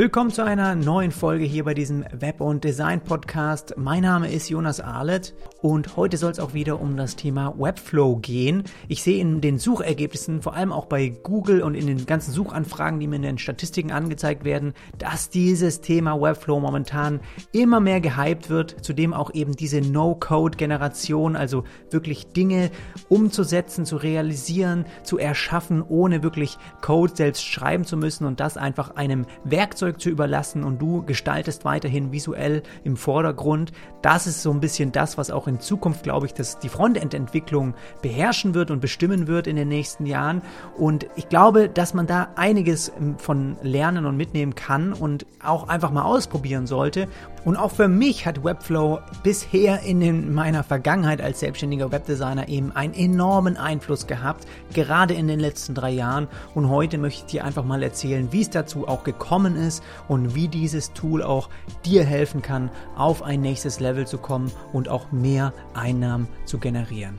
Willkommen zu einer neuen Folge hier bei diesem Web- und Design-Podcast. Mein Name ist Jonas Arlet und heute soll es auch wieder um das Thema Webflow gehen. Ich sehe in den Suchergebnissen, vor allem auch bei Google und in den ganzen Suchanfragen, die mir in den Statistiken angezeigt werden, dass dieses Thema Webflow momentan immer mehr gehypt wird. Zudem auch eben diese No-Code-Generation, also wirklich Dinge umzusetzen, zu realisieren, zu erschaffen, ohne wirklich Code selbst schreiben zu müssen und das einfach einem Werkzeug Werkzeug zu überlassen und du gestaltest weiterhin visuell im Vordergrund. Das ist so ein bisschen das, was auch in Zukunft, glaube ich, dass die Frontend-Entwicklung beherrschen wird und bestimmen wird in den nächsten Jahren. Und ich glaube, dass man da einiges ähm, von lernen und mitnehmen kann und auch einfach mal ausprobieren sollte. Und auch für mich hat Webflow bisher in meiner Vergangenheit als selbstständiger Webdesigner eben einen enormen Einfluss gehabt, gerade in den letzten drei Jahren. Und heute möchte ich dir einfach mal erzählen, wie es dazu auch gekommen ist und wie dieses Tool auch dir helfen kann, auf ein nächstes Level zu kommen und auch mehr Einnahmen zu generieren.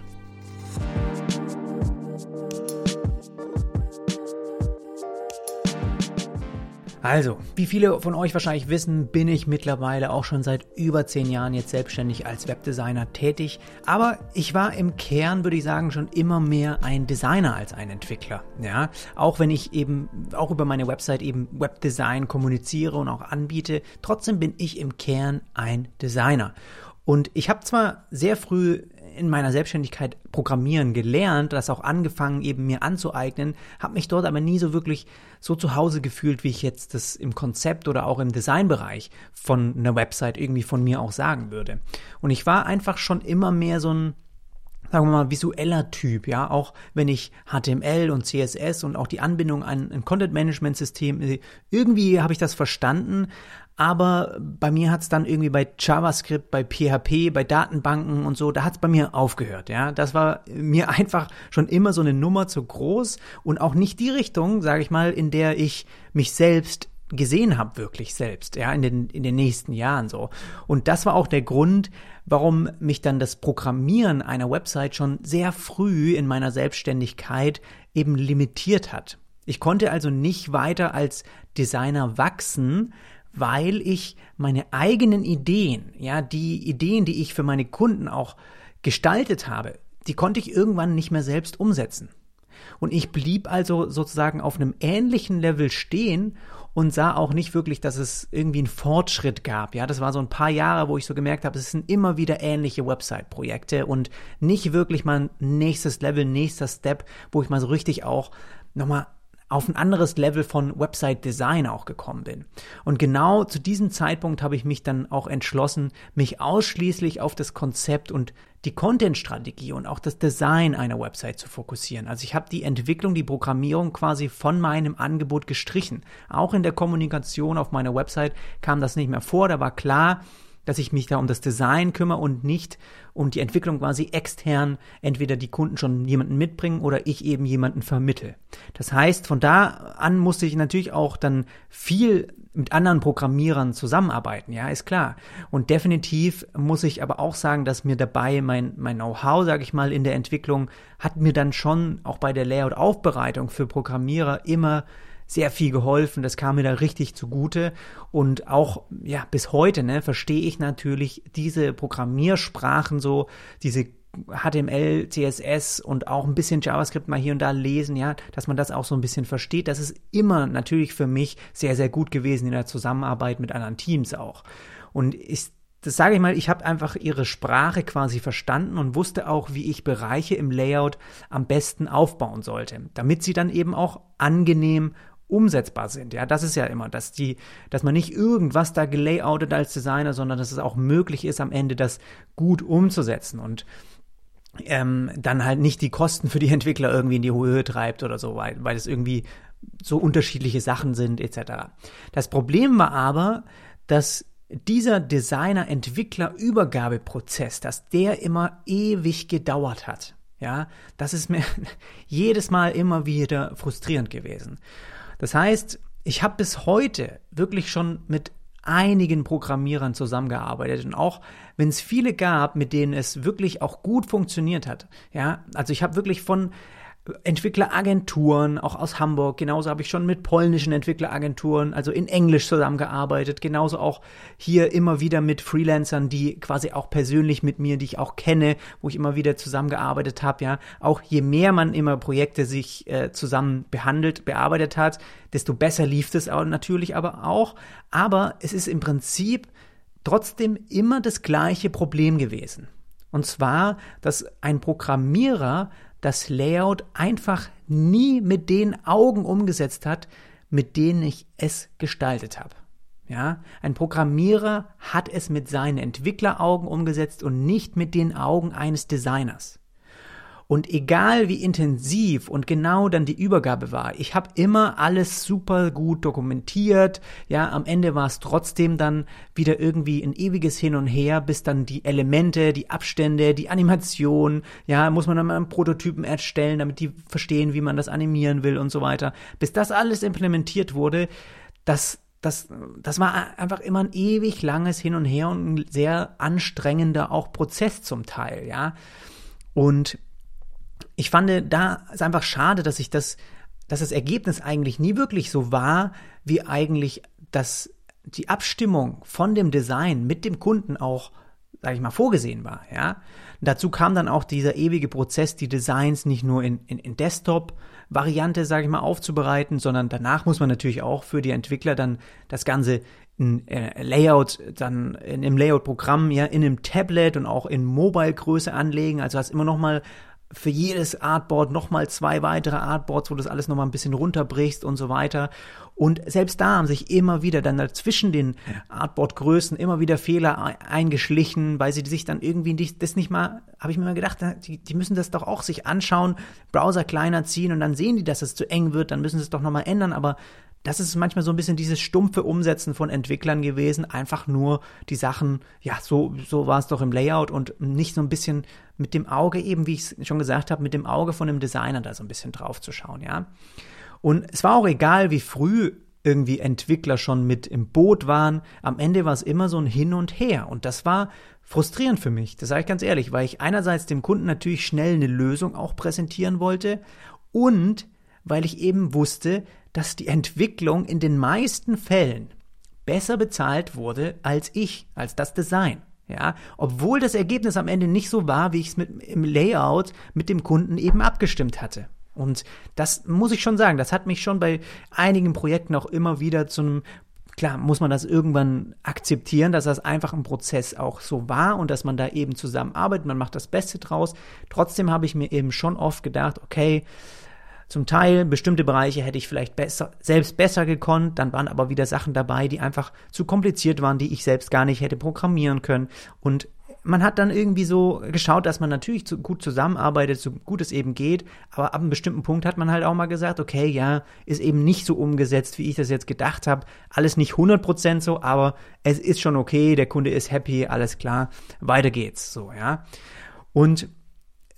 Also, wie viele von euch wahrscheinlich wissen, bin ich mittlerweile auch schon seit über zehn Jahren jetzt selbstständig als Webdesigner tätig. Aber ich war im Kern, würde ich sagen, schon immer mehr ein Designer als ein Entwickler. Ja, auch wenn ich eben auch über meine Website eben Webdesign kommuniziere und auch anbiete, trotzdem bin ich im Kern ein Designer. Und ich habe zwar sehr früh in meiner Selbstständigkeit Programmieren gelernt, das auch angefangen eben mir anzueignen, habe mich dort aber nie so wirklich so zu Hause gefühlt, wie ich jetzt das im Konzept oder auch im Designbereich von einer Website irgendwie von mir auch sagen würde. Und ich war einfach schon immer mehr so ein sagen wir mal, visueller Typ, ja, auch wenn ich HTML und CSS und auch die Anbindung an ein Content-Management-System, irgendwie habe ich das verstanden, aber bei mir hat es dann irgendwie bei JavaScript, bei PHP, bei Datenbanken und so, da hat es bei mir aufgehört, ja. Das war mir einfach schon immer so eine Nummer zu groß und auch nicht die Richtung, sage ich mal, in der ich mich selbst gesehen habe, wirklich selbst, ja, in den, in den nächsten Jahren so. Und das war auch der Grund, warum mich dann das Programmieren einer Website schon sehr früh in meiner Selbstständigkeit eben limitiert hat. Ich konnte also nicht weiter als Designer wachsen, weil ich meine eigenen Ideen, ja, die Ideen, die ich für meine Kunden auch gestaltet habe, die konnte ich irgendwann nicht mehr selbst umsetzen. Und ich blieb also sozusagen auf einem ähnlichen Level stehen und sah auch nicht wirklich, dass es irgendwie einen Fortschritt gab. Ja, das war so ein paar Jahre, wo ich so gemerkt habe, es sind immer wieder ähnliche Website-Projekte und nicht wirklich mal ein nächstes Level, nächster Step, wo ich mal so richtig auch nochmal auf ein anderes Level von Website Design auch gekommen bin. Und genau zu diesem Zeitpunkt habe ich mich dann auch entschlossen, mich ausschließlich auf das Konzept und die Content-Strategie und auch das Design einer Website zu fokussieren. Also ich habe die Entwicklung, die Programmierung quasi von meinem Angebot gestrichen. Auch in der Kommunikation auf meiner Website kam das nicht mehr vor. Da war klar, dass ich mich da um das Design kümmere und nicht um die Entwicklung quasi extern entweder die Kunden schon jemanden mitbringen oder ich eben jemanden vermittel. Das heißt, von da an musste ich natürlich auch dann viel mit anderen Programmierern zusammenarbeiten, ja, ist klar. Und definitiv muss ich aber auch sagen, dass mir dabei mein, mein Know-how, sage ich mal, in der Entwicklung hat mir dann schon auch bei der Layout-Aufbereitung für Programmierer immer sehr viel geholfen. Das kam mir da richtig zugute. Und auch, ja, bis heute, ne, verstehe ich natürlich diese Programmiersprachen so, diese HTML, CSS und auch ein bisschen JavaScript mal hier und da lesen, ja, dass man das auch so ein bisschen versteht. Das ist immer natürlich für mich sehr, sehr gut gewesen in der Zusammenarbeit mit anderen Teams auch. Und ich, das sage ich mal, ich habe einfach ihre Sprache quasi verstanden und wusste auch, wie ich Bereiche im Layout am besten aufbauen sollte, damit sie dann eben auch angenehm umsetzbar sind. Ja, das ist ja immer, dass die, dass man nicht irgendwas da gelayoutet als Designer, sondern dass es auch möglich ist, am Ende das gut umzusetzen und ähm, dann halt nicht die Kosten für die Entwickler irgendwie in die Höhe treibt oder so, weil, weil es irgendwie so unterschiedliche Sachen sind etc. Das Problem war aber, dass dieser Designer-Entwickler-Übergabeprozess, dass der immer ewig gedauert hat. Ja, das ist mir jedes Mal immer wieder frustrierend gewesen. Das heißt, ich habe bis heute wirklich schon mit einigen Programmierern zusammengearbeitet und auch wenn es viele gab, mit denen es wirklich auch gut funktioniert hat. Ja, also ich habe wirklich von Entwickleragenturen, auch aus Hamburg. Genauso habe ich schon mit polnischen Entwickleragenturen, also in Englisch zusammengearbeitet. Genauso auch hier immer wieder mit Freelancern, die quasi auch persönlich mit mir, die ich auch kenne, wo ich immer wieder zusammengearbeitet habe. Ja, auch je mehr man immer Projekte sich äh, zusammen behandelt, bearbeitet hat, desto besser lief es auch natürlich aber auch. Aber es ist im Prinzip trotzdem immer das gleiche Problem gewesen. Und zwar, dass ein Programmierer das Layout einfach nie mit den Augen umgesetzt hat, mit denen ich es gestaltet habe. Ja, ein Programmierer hat es mit seinen Entwickleraugen umgesetzt und nicht mit den Augen eines Designers. Und egal wie intensiv und genau dann die Übergabe war, ich habe immer alles super gut dokumentiert. Ja, am Ende war es trotzdem dann wieder irgendwie ein ewiges Hin und Her, bis dann die Elemente, die Abstände, die Animation, ja, muss man dann mal einen Prototypen erstellen, damit die verstehen, wie man das animieren will und so weiter. Bis das alles implementiert wurde, das das, das war einfach immer ein ewig langes Hin und Her und ein sehr anstrengender auch Prozess zum Teil, ja. Und ich fand, da ist einfach schade, dass ich das, dass das Ergebnis eigentlich nie wirklich so war, wie eigentlich das, die Abstimmung von dem Design mit dem Kunden auch, sage ich mal, vorgesehen war, ja. dazu kam dann auch dieser ewige Prozess, die Designs nicht nur in, in, in Desktop-Variante, sage ich mal, aufzubereiten, sondern danach muss man natürlich auch für die Entwickler dann das Ganze ein äh, Layout dann in einem Layout-Programm ja in einem Tablet und auch in Mobile-Größe anlegen. Also hast immer noch mal für jedes Artboard nochmal zwei weitere Artboards, wo du das alles nochmal ein bisschen runterbrichst und so weiter. Und selbst da haben sich immer wieder dann zwischen den Artboard-Größen immer wieder Fehler eingeschlichen, weil sie sich dann irgendwie nicht, das nicht mal, habe ich mir mal gedacht, die, die müssen das doch auch sich anschauen, Browser kleiner ziehen und dann sehen die, dass es zu eng wird, dann müssen sie es doch nochmal ändern, aber das ist manchmal so ein bisschen dieses stumpfe Umsetzen von Entwicklern gewesen, einfach nur die Sachen, ja, so, so war es doch im Layout und nicht so ein bisschen mit dem Auge eben, wie ich es schon gesagt habe, mit dem Auge von dem Designer da so ein bisschen drauf zu schauen, ja. Und es war auch egal, wie früh irgendwie Entwickler schon mit im Boot waren. Am Ende war es immer so ein Hin und Her. Und das war frustrierend für mich. Das sage ich ganz ehrlich, weil ich einerseits dem Kunden natürlich schnell eine Lösung auch präsentieren wollte und weil ich eben wusste, dass die Entwicklung in den meisten Fällen besser bezahlt wurde als ich, als das Design. Ja, obwohl das Ergebnis am Ende nicht so war, wie ich es mit im Layout mit dem Kunden eben abgestimmt hatte. Und das muss ich schon sagen, das hat mich schon bei einigen Projekten auch immer wieder zu einem Klar, muss man das irgendwann akzeptieren, dass das einfach ein Prozess auch so war und dass man da eben zusammenarbeitet, man macht das Beste draus. Trotzdem habe ich mir eben schon oft gedacht, okay, zum Teil bestimmte Bereiche hätte ich vielleicht besser, selbst besser gekonnt, dann waren aber wieder Sachen dabei, die einfach zu kompliziert waren, die ich selbst gar nicht hätte programmieren können. Und man hat dann irgendwie so geschaut, dass man natürlich zu, gut zusammenarbeitet, so gut es eben geht, aber ab einem bestimmten Punkt hat man halt auch mal gesagt, okay, ja, ist eben nicht so umgesetzt, wie ich das jetzt gedacht habe. Alles nicht 100% so, aber es ist schon okay, der Kunde ist happy, alles klar, weiter geht's, so, ja. Und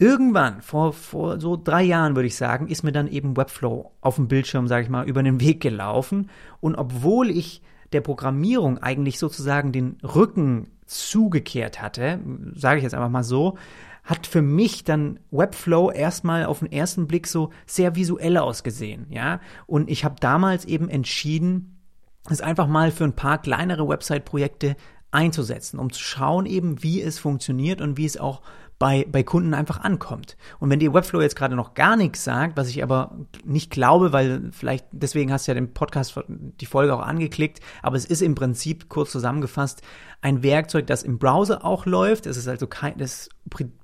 Irgendwann, vor, vor so drei Jahren würde ich sagen, ist mir dann eben Webflow auf dem Bildschirm, sage ich mal, über den Weg gelaufen. Und obwohl ich der Programmierung eigentlich sozusagen den Rücken zugekehrt hatte, sage ich jetzt einfach mal so, hat für mich dann Webflow erstmal auf den ersten Blick so sehr visuell ausgesehen, ja. Und ich habe damals eben entschieden, es einfach mal für ein paar kleinere Website-Projekte einzusetzen, um zu schauen eben, wie es funktioniert und wie es auch bei, bei Kunden einfach ankommt. Und wenn dir Webflow jetzt gerade noch gar nichts sagt, was ich aber nicht glaube, weil vielleicht deswegen hast du ja den Podcast, die Folge auch angeklickt, aber es ist im Prinzip kurz zusammengefasst ein Werkzeug, das im Browser auch läuft. Es ist also kein, das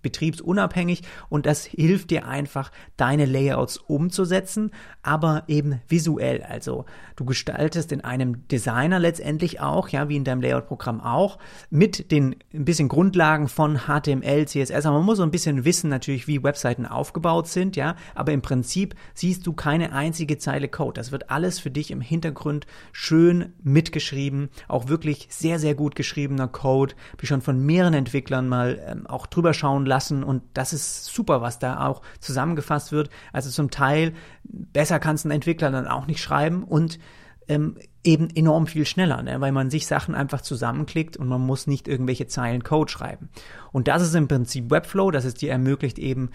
betriebsunabhängig und das hilft dir einfach, deine Layouts umzusetzen, aber eben visuell. Also du gestaltest in einem Designer letztendlich auch, ja, wie in deinem Layout-Programm auch, mit den ein bisschen Grundlagen von HTML, CSS. Aber man muss so ein bisschen wissen natürlich, wie Webseiten aufgebaut sind, ja. Aber im Prinzip siehst du keine einzige Zeile Code. Das wird alles für dich im Hintergrund schön mitgeschrieben, auch wirklich sehr, sehr gut geschrieben geschriebener Code, ich schon von mehreren Entwicklern mal ähm, auch drüber schauen lassen und das ist super, was da auch zusammengefasst wird. Also zum Teil besser kann es ein Entwickler dann auch nicht schreiben und ähm, eben enorm viel schneller, ne? weil man sich Sachen einfach zusammenklickt und man muss nicht irgendwelche Zeilen Code schreiben. Und das ist im Prinzip Webflow, das es dir ermöglicht eben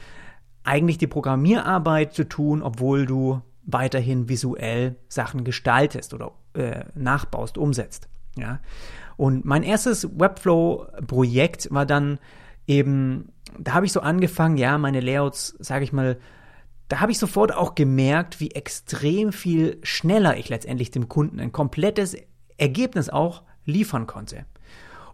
eigentlich die Programmierarbeit zu tun, obwohl du weiterhin visuell Sachen gestaltest oder äh, nachbaust, umsetzt. Ja. Und mein erstes Webflow-Projekt war dann eben, da habe ich so angefangen, ja, meine Layouts, sage ich mal, da habe ich sofort auch gemerkt, wie extrem viel schneller ich letztendlich dem Kunden ein komplettes Ergebnis auch liefern konnte.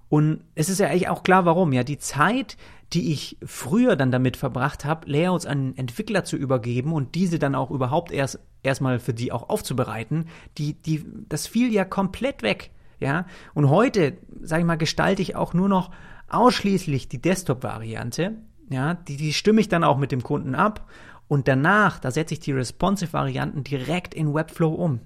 Und es ist ja eigentlich auch klar, warum. Ja, die Zeit, die ich früher dann damit verbracht habe, Layouts an Entwickler zu übergeben und diese dann auch überhaupt erst erstmal für die auch aufzubereiten, die, die, das fiel ja komplett weg. Ja, und heute, sage ich mal, gestalte ich auch nur noch ausschließlich die Desktop-Variante. Ja, die, die stimme ich dann auch mit dem Kunden ab. Und danach, da setze ich die Responsive-Varianten direkt in Webflow um.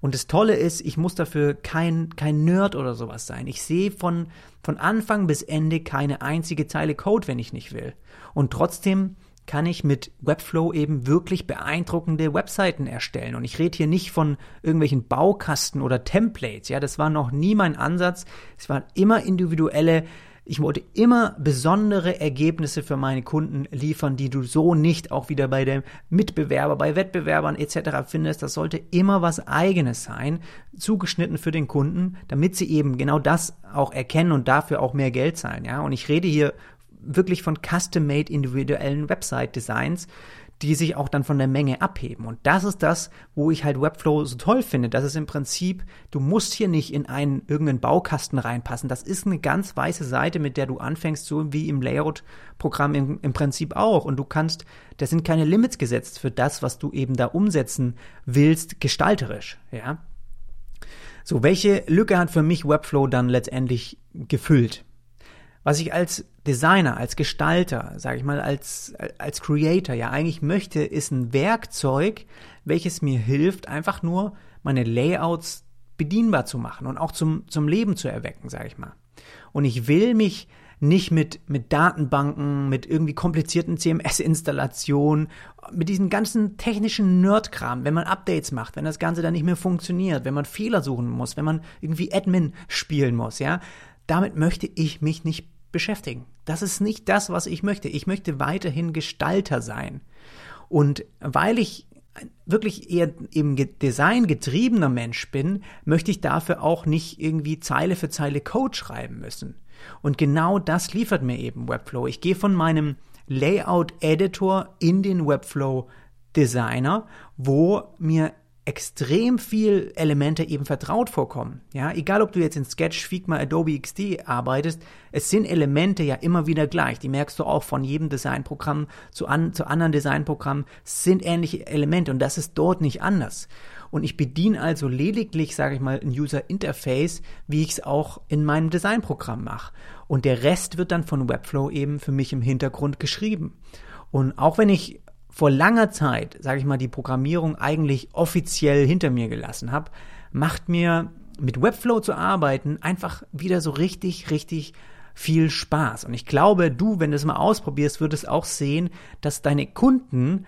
Und das Tolle ist, ich muss dafür kein, kein Nerd oder sowas sein. Ich sehe von, von Anfang bis Ende keine einzige Zeile Code, wenn ich nicht will. Und trotzdem kann ich mit Webflow eben wirklich beeindruckende Webseiten erstellen. Und ich rede hier nicht von irgendwelchen Baukasten oder Templates. Ja, das war noch nie mein Ansatz. Es waren immer individuelle ich wollte immer besondere Ergebnisse für meine Kunden liefern, die du so nicht auch wieder bei dem Mitbewerber, bei Wettbewerbern etc. findest. Das sollte immer was eigenes sein, zugeschnitten für den Kunden, damit sie eben genau das auch erkennen und dafür auch mehr Geld zahlen. Ja, und ich rede hier wirklich von custom-made individuellen Website-Designs, die sich auch dann von der Menge abheben. Und das ist das, wo ich halt Webflow so toll finde. Das ist im Prinzip, du musst hier nicht in einen irgendeinen Baukasten reinpassen. Das ist eine ganz weiße Seite, mit der du anfängst, so wie im Layout-Programm im, im Prinzip auch. Und du kannst, da sind keine Limits gesetzt für das, was du eben da umsetzen willst, gestalterisch, ja. So, welche Lücke hat für mich Webflow dann letztendlich gefüllt? Was ich als Designer, als Gestalter, sage ich mal, als, als Creator ja eigentlich möchte, ist ein Werkzeug, welches mir hilft, einfach nur meine Layouts bedienbar zu machen und auch zum, zum Leben zu erwecken, sage ich mal. Und ich will mich nicht mit, mit Datenbanken, mit irgendwie komplizierten CMS-Installationen, mit diesem ganzen technischen Nerdkram, wenn man Updates macht, wenn das Ganze dann nicht mehr funktioniert, wenn man Fehler suchen muss, wenn man irgendwie Admin spielen muss, ja, damit möchte ich mich nicht beschäftigen. Das ist nicht das, was ich möchte. Ich möchte weiterhin Gestalter sein. Und weil ich wirklich eher eben designgetriebener Mensch bin, möchte ich dafür auch nicht irgendwie Zeile für Zeile Code schreiben müssen. Und genau das liefert mir eben Webflow. Ich gehe von meinem Layout-Editor in den Webflow Designer, wo mir extrem viel Elemente eben vertraut vorkommen. Ja, egal ob du jetzt in Sketch, Figma, Adobe XD arbeitest, es sind Elemente ja immer wieder gleich. Die merkst du auch von jedem Designprogramm zu, an, zu anderen Designprogrammen sind ähnliche Elemente und das ist dort nicht anders. Und ich bediene also lediglich, sage ich mal, ein User Interface, wie ich es auch in meinem Designprogramm mache. Und der Rest wird dann von Webflow eben für mich im Hintergrund geschrieben. Und auch wenn ich vor langer Zeit, sage ich mal, die Programmierung eigentlich offiziell hinter mir gelassen habe, macht mir mit Webflow zu arbeiten einfach wieder so richtig, richtig viel Spaß. Und ich glaube, du, wenn du es mal ausprobierst, würdest auch sehen, dass deine Kunden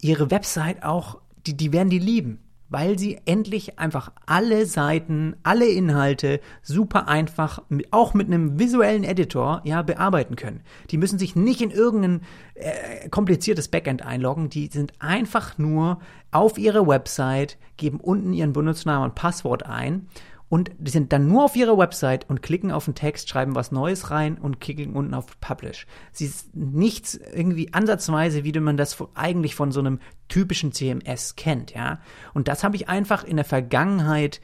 ihre Website auch, die, die werden die lieben weil sie endlich einfach alle Seiten, alle Inhalte super einfach, auch mit einem visuellen Editor, ja, bearbeiten können. Die müssen sich nicht in irgendein äh, kompliziertes Backend einloggen, die sind einfach nur auf ihre Website, geben unten ihren Benutzernamen und Passwort ein und die sind dann nur auf ihrer Website und klicken auf den Text, schreiben was Neues rein und klicken unten auf Publish. Sie ist nichts irgendwie ansatzweise, wie man das eigentlich von so einem typischen CMS kennt, ja. Und das habe ich einfach in der Vergangenheit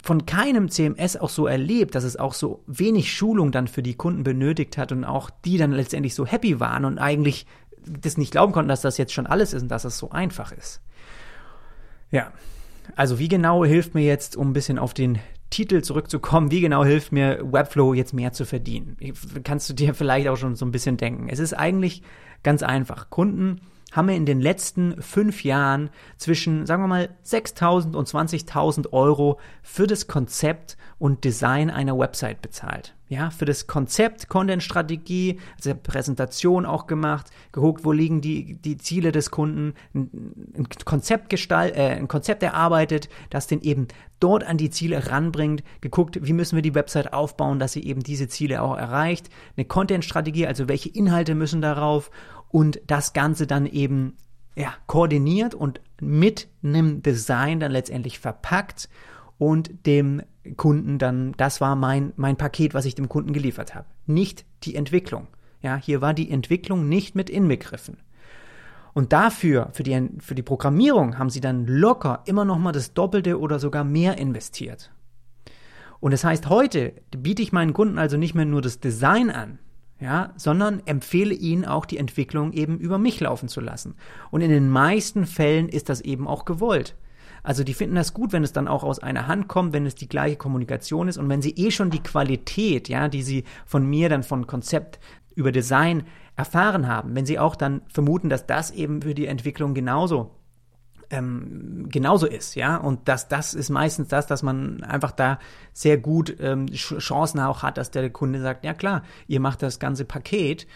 von keinem CMS auch so erlebt, dass es auch so wenig Schulung dann für die Kunden benötigt hat und auch die dann letztendlich so happy waren und eigentlich das nicht glauben konnten, dass das jetzt schon alles ist und dass es so einfach ist. Ja, also wie genau hilft mir jetzt, um ein bisschen auf den Titel zurückzukommen, wie genau hilft mir Webflow jetzt mehr zu verdienen? Kannst du dir vielleicht auch schon so ein bisschen denken. Es ist eigentlich ganz einfach. Kunden haben wir in den letzten fünf Jahren zwischen, sagen wir mal, 6.000 und 20.000 Euro für das Konzept und Design einer Website bezahlt. Ja, für das Konzept, Content-Strategie, also Präsentation auch gemacht, geguckt, wo liegen die, die Ziele des Kunden, ein Konzept gestalt, äh, ein Konzept erarbeitet, das den eben dort an die Ziele ranbringt, geguckt, wie müssen wir die Website aufbauen, dass sie eben diese Ziele auch erreicht, eine Content-Strategie, also welche Inhalte müssen darauf und das Ganze dann eben ja, koordiniert und mit einem Design dann letztendlich verpackt und dem Kunden dann, das war mein, mein Paket, was ich dem Kunden geliefert habe. Nicht die Entwicklung. Ja, hier war die Entwicklung nicht mit inbegriffen. Und dafür, für die, für die Programmierung, haben sie dann locker immer noch mal das Doppelte oder sogar mehr investiert. Und das heißt, heute biete ich meinen Kunden also nicht mehr nur das Design an, ja, sondern empfehle ihnen auch die Entwicklung eben über mich laufen zu lassen. Und in den meisten Fällen ist das eben auch gewollt. Also die finden das gut, wenn es dann auch aus einer Hand kommt, wenn es die gleiche Kommunikation ist und wenn sie eh schon die Qualität, ja, die sie von mir dann von Konzept über Design erfahren haben, wenn sie auch dann vermuten, dass das eben für die Entwicklung genauso ähm, genauso ist, ja. Und das, das ist meistens das, dass man einfach da sehr gut ähm, Chancen auch hat, dass der Kunde sagt, ja klar, ihr macht das ganze Paket.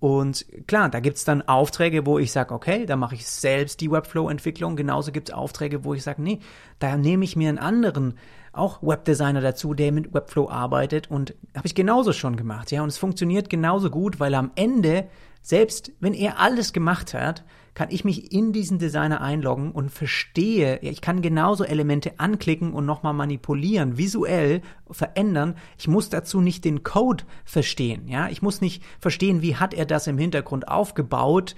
Und klar, da gibt's dann Aufträge, wo ich sage, okay, da mache ich selbst die Webflow-Entwicklung. Genauso gibt's Aufträge, wo ich sage, nee, da nehme ich mir einen anderen, auch Webdesigner dazu, der mit Webflow arbeitet. Und habe ich genauso schon gemacht, ja. Und es funktioniert genauso gut, weil am Ende, selbst wenn er alles gemacht hat, kann ich mich in diesen Designer einloggen und verstehe, ich kann genauso Elemente anklicken und nochmal manipulieren, visuell verändern. Ich muss dazu nicht den Code verstehen, ja. Ich muss nicht verstehen, wie hat er das im Hintergrund aufgebaut.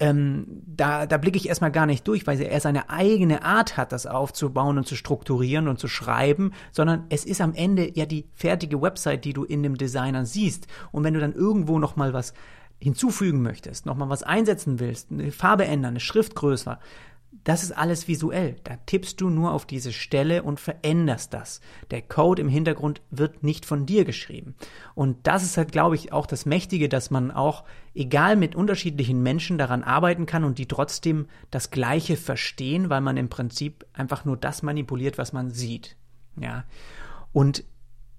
Ähm, da, da blicke ich erstmal gar nicht durch, weil er seine eigene Art hat, das aufzubauen und zu strukturieren und zu schreiben, sondern es ist am Ende ja die fertige Website, die du in dem Designer siehst. Und wenn du dann irgendwo nochmal was hinzufügen möchtest, nochmal was einsetzen willst, eine Farbe ändern, eine Schrift größer, das ist alles visuell. Da tippst du nur auf diese Stelle und veränderst das. Der Code im Hintergrund wird nicht von dir geschrieben. Und das ist halt, glaube ich, auch das Mächtige, dass man auch, egal mit unterschiedlichen Menschen daran arbeiten kann und die trotzdem das Gleiche verstehen, weil man im Prinzip einfach nur das manipuliert, was man sieht. Ja. Und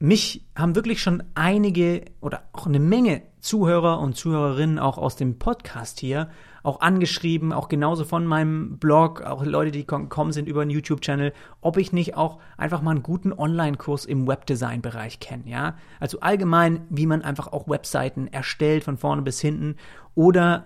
mich haben wirklich schon einige oder auch eine Menge Zuhörer und Zuhörerinnen auch aus dem Podcast hier auch angeschrieben, auch genauso von meinem Blog, auch Leute, die gekommen sind über einen YouTube-Channel, ob ich nicht auch einfach mal einen guten Online-Kurs im Webdesign-Bereich kenne, ja. Also allgemein, wie man einfach auch Webseiten erstellt, von vorne bis hinten, oder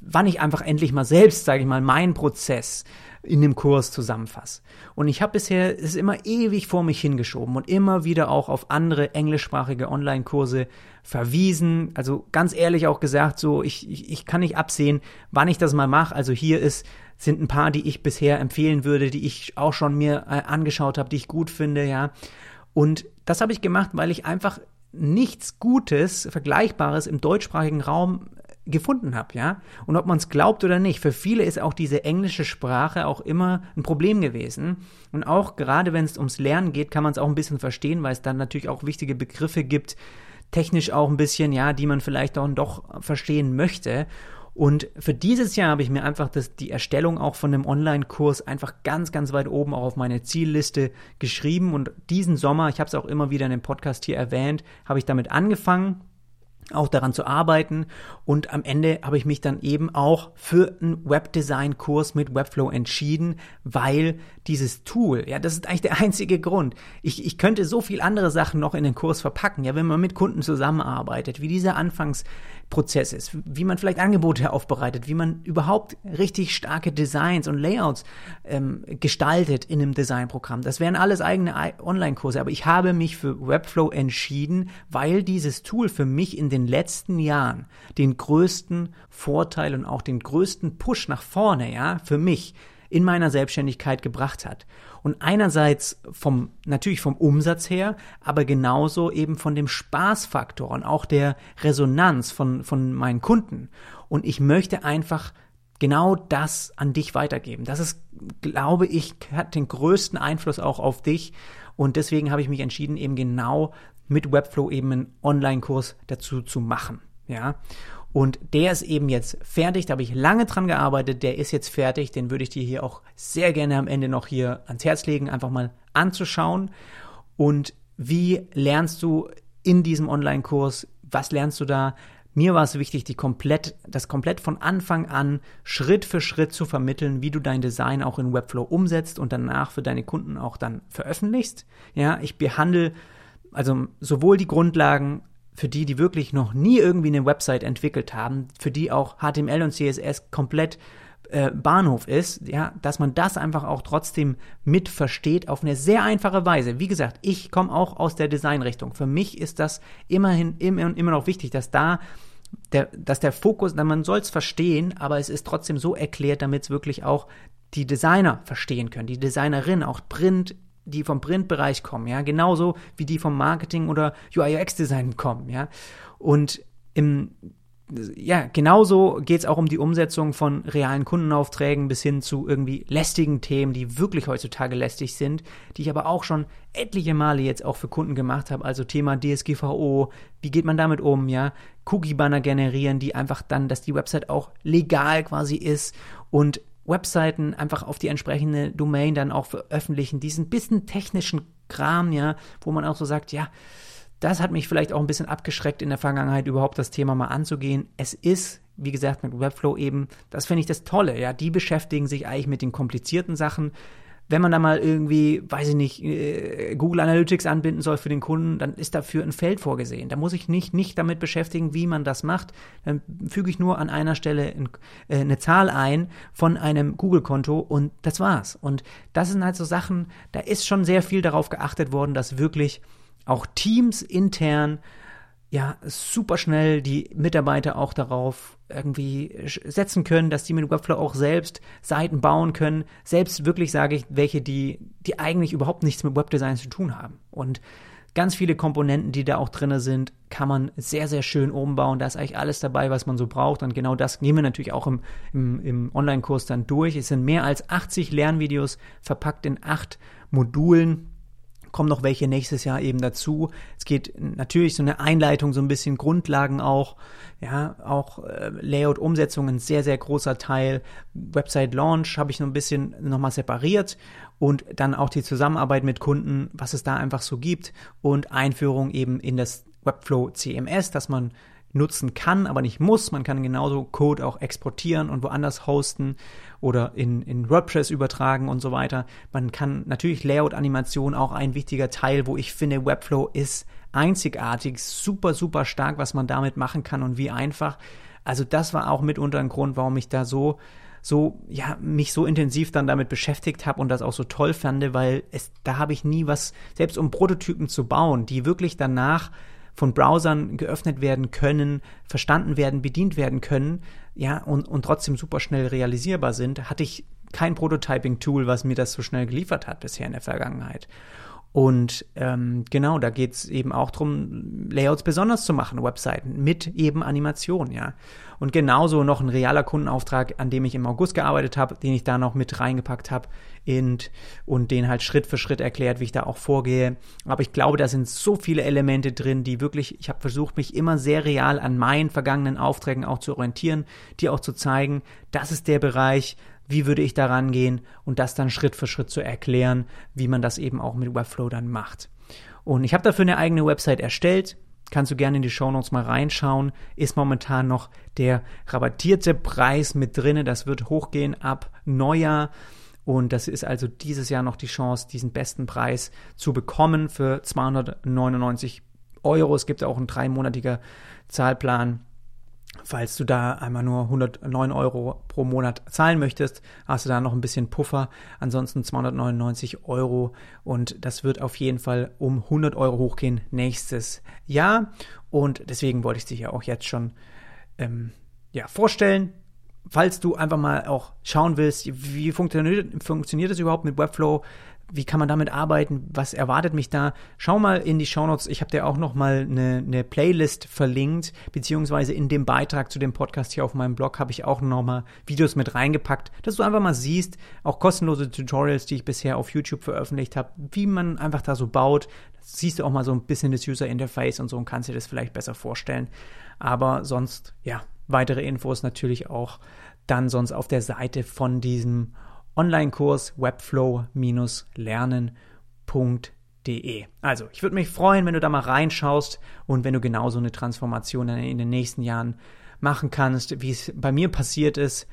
wann ich einfach endlich mal selbst, sage ich mal, meinen Prozess in dem Kurs zusammenfasse. Und ich habe bisher es immer ewig vor mich hingeschoben und immer wieder auch auf andere englischsprachige Online-Kurse verwiesen. Also ganz ehrlich auch gesagt, so ich, ich, ich kann nicht absehen, wann ich das mal mache. Also hier ist sind ein paar, die ich bisher empfehlen würde, die ich auch schon mir äh, angeschaut habe, die ich gut finde, ja. Und das habe ich gemacht, weil ich einfach nichts Gutes, Vergleichbares im deutschsprachigen Raum gefunden habe, ja. Und ob man es glaubt oder nicht, für viele ist auch diese englische Sprache auch immer ein Problem gewesen. Und auch gerade wenn es ums Lernen geht, kann man es auch ein bisschen verstehen, weil es dann natürlich auch wichtige Begriffe gibt, technisch auch ein bisschen, ja, die man vielleicht auch doch verstehen möchte. Und für dieses Jahr habe ich mir einfach das, die Erstellung auch von einem Online-Kurs einfach ganz, ganz weit oben auch auf meine Zielliste geschrieben. Und diesen Sommer, ich habe es auch immer wieder in dem Podcast hier erwähnt, habe ich damit angefangen auch daran zu arbeiten und am Ende habe ich mich dann eben auch für einen Webdesign-Kurs mit Webflow entschieden, weil dieses Tool, ja, das ist eigentlich der einzige Grund. Ich, ich könnte so viel andere Sachen noch in den Kurs verpacken, ja, wenn man mit Kunden zusammenarbeitet, wie dieser Anfangsprozess ist, wie man vielleicht Angebote aufbereitet, wie man überhaupt richtig starke Designs und Layouts ähm, gestaltet in einem Designprogramm. Das wären alles eigene Online-Kurse, aber ich habe mich für Webflow entschieden, weil dieses Tool für mich in den den letzten Jahren den größten Vorteil und auch den größten Push nach vorne, ja, für mich in meiner Selbstständigkeit gebracht hat. Und einerseits vom, natürlich vom Umsatz her, aber genauso eben von dem Spaßfaktor und auch der Resonanz von, von meinen Kunden. Und ich möchte einfach genau das an dich weitergeben. Das ist, glaube ich, hat den größten Einfluss auch auf dich. Und deswegen habe ich mich entschieden, eben genau mit Webflow eben einen Online-Kurs dazu zu machen. Ja. Und der ist eben jetzt fertig, da habe ich lange dran gearbeitet, der ist jetzt fertig, den würde ich dir hier auch sehr gerne am Ende noch hier ans Herz legen, einfach mal anzuschauen. Und wie lernst du in diesem Online-Kurs, was lernst du da? Mir war es wichtig, die komplett, das komplett von Anfang an Schritt für Schritt zu vermitteln, wie du dein Design auch in Webflow umsetzt und danach für deine Kunden auch dann veröffentlichst. Ja, ich behandle also sowohl die Grundlagen für die, die wirklich noch nie irgendwie eine Website entwickelt haben, für die auch HTML und CSS komplett äh, Bahnhof ist, ja, dass man das einfach auch trotzdem mit versteht auf eine sehr einfache Weise. Wie gesagt, ich komme auch aus der Designrichtung. Für mich ist das immerhin immer, immer noch wichtig, dass da der, dass der Fokus, man soll es verstehen, aber es ist trotzdem so erklärt, damit es wirklich auch die Designer verstehen können, die Designerin, auch Print, die vom Printbereich kommen, ja, genauso wie die vom Marketing oder UI UX Design kommen, ja. Und im ja, genauso geht es auch um die Umsetzung von realen Kundenaufträgen bis hin zu irgendwie lästigen Themen, die wirklich heutzutage lästig sind, die ich aber auch schon etliche Male jetzt auch für Kunden gemacht habe. Also Thema DSGVO, wie geht man damit um, ja? Cookie-Banner generieren, die einfach dann, dass die Website auch legal quasi ist und Webseiten einfach auf die entsprechende Domain dann auch veröffentlichen. Diesen bisschen technischen Kram, ja, wo man auch so sagt, ja, das hat mich vielleicht auch ein bisschen abgeschreckt in der Vergangenheit, überhaupt das Thema mal anzugehen. Es ist, wie gesagt, mit Webflow eben, das finde ich das Tolle, ja. Die beschäftigen sich eigentlich mit den komplizierten Sachen. Wenn man da mal irgendwie, weiß ich nicht, äh, Google Analytics anbinden soll für den Kunden, dann ist dafür ein Feld vorgesehen. Da muss ich nicht, nicht damit beschäftigen, wie man das macht. Dann füge ich nur an einer Stelle äh, eine Zahl ein von einem Google-Konto und das war's. Und das sind halt so Sachen, da ist schon sehr viel darauf geachtet worden, dass wirklich auch Teams intern ja super schnell die Mitarbeiter auch darauf irgendwie setzen können, dass die mit Webflow auch selbst Seiten bauen können, selbst wirklich sage ich, welche die die eigentlich überhaupt nichts mit Webdesign zu tun haben und ganz viele Komponenten, die da auch drin sind, kann man sehr, sehr schön umbauen. Da ist eigentlich alles dabei, was man so braucht. Und genau das nehmen wir natürlich auch im, im, im Online-Kurs dann durch. Es sind mehr als 80 Lernvideos verpackt in acht Modulen kommen noch welche nächstes Jahr eben dazu. Es geht natürlich so eine Einleitung, so ein bisschen Grundlagen auch, ja, auch äh, Layout-Umsetzung ein sehr, sehr großer Teil. Website-Launch habe ich noch ein bisschen nochmal separiert und dann auch die Zusammenarbeit mit Kunden, was es da einfach so gibt und Einführung eben in das Webflow CMS, dass man nutzen kann, aber nicht muss. Man kann genauso Code auch exportieren und woanders hosten oder in, in WordPress übertragen und so weiter. Man kann natürlich Layout-Animation auch ein wichtiger Teil, wo ich finde, Webflow ist einzigartig, super, super stark, was man damit machen kann und wie einfach. Also das war auch mitunter ein Grund, warum ich da so so ja mich so intensiv dann damit beschäftigt habe und das auch so toll fand, weil es da habe ich nie was selbst um Prototypen zu bauen, die wirklich danach von Browsern geöffnet werden können, verstanden werden, bedient werden können, ja, und, und trotzdem super schnell realisierbar sind, hatte ich kein Prototyping-Tool, was mir das so schnell geliefert hat bisher in der Vergangenheit. Und ähm, genau, da geht es eben auch darum, Layouts besonders zu machen, Webseiten mit eben Animation, ja. Und genauso noch ein realer Kundenauftrag, an dem ich im August gearbeitet habe, den ich da noch mit reingepackt habe und, und den halt Schritt für Schritt erklärt, wie ich da auch vorgehe. Aber ich glaube, da sind so viele Elemente drin, die wirklich, ich habe versucht, mich immer sehr real an meinen vergangenen Aufträgen auch zu orientieren, die auch zu zeigen, das ist der Bereich, wie würde ich daran gehen und das dann Schritt für Schritt zu erklären, wie man das eben auch mit Webflow dann macht. Und ich habe dafür eine eigene Website erstellt. Kannst du gerne in die Show Notes mal reinschauen. Ist momentan noch der rabattierte Preis mit drinne. Das wird hochgehen ab Neujahr. Und das ist also dieses Jahr noch die Chance, diesen besten Preis zu bekommen für 299 Euro. Es gibt auch einen dreimonatiger Zahlplan Falls du da einmal nur 109 Euro pro Monat zahlen möchtest, hast du da noch ein bisschen Puffer. Ansonsten 299 Euro und das wird auf jeden Fall um 100 Euro hochgehen nächstes Jahr. Und deswegen wollte ich dich ja auch jetzt schon ähm, ja, vorstellen. Falls du einfach mal auch schauen willst, wie funktioniert, funktioniert das überhaupt mit Webflow, wie kann man damit arbeiten? Was erwartet mich da? Schau mal in die Shownotes. Ich habe dir auch noch mal eine, eine Playlist verlinkt, beziehungsweise in dem Beitrag zu dem Podcast hier auf meinem Blog habe ich auch noch mal Videos mit reingepackt, dass du einfach mal siehst, auch kostenlose Tutorials, die ich bisher auf YouTube veröffentlicht habe, wie man einfach da so baut. Das siehst du auch mal so ein bisschen das User Interface und so und kannst dir das vielleicht besser vorstellen. Aber sonst, ja, weitere Infos natürlich auch dann sonst auf der Seite von diesem Online-Kurs webflow-lernen.de. Also, ich würde mich freuen, wenn du da mal reinschaust und wenn du genauso eine Transformation in den nächsten Jahren machen kannst, wie es bei mir passiert ist.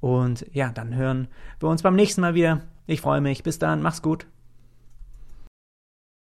Und ja, dann hören wir uns beim nächsten Mal wieder. Ich freue mich. Bis dann. Mach's gut.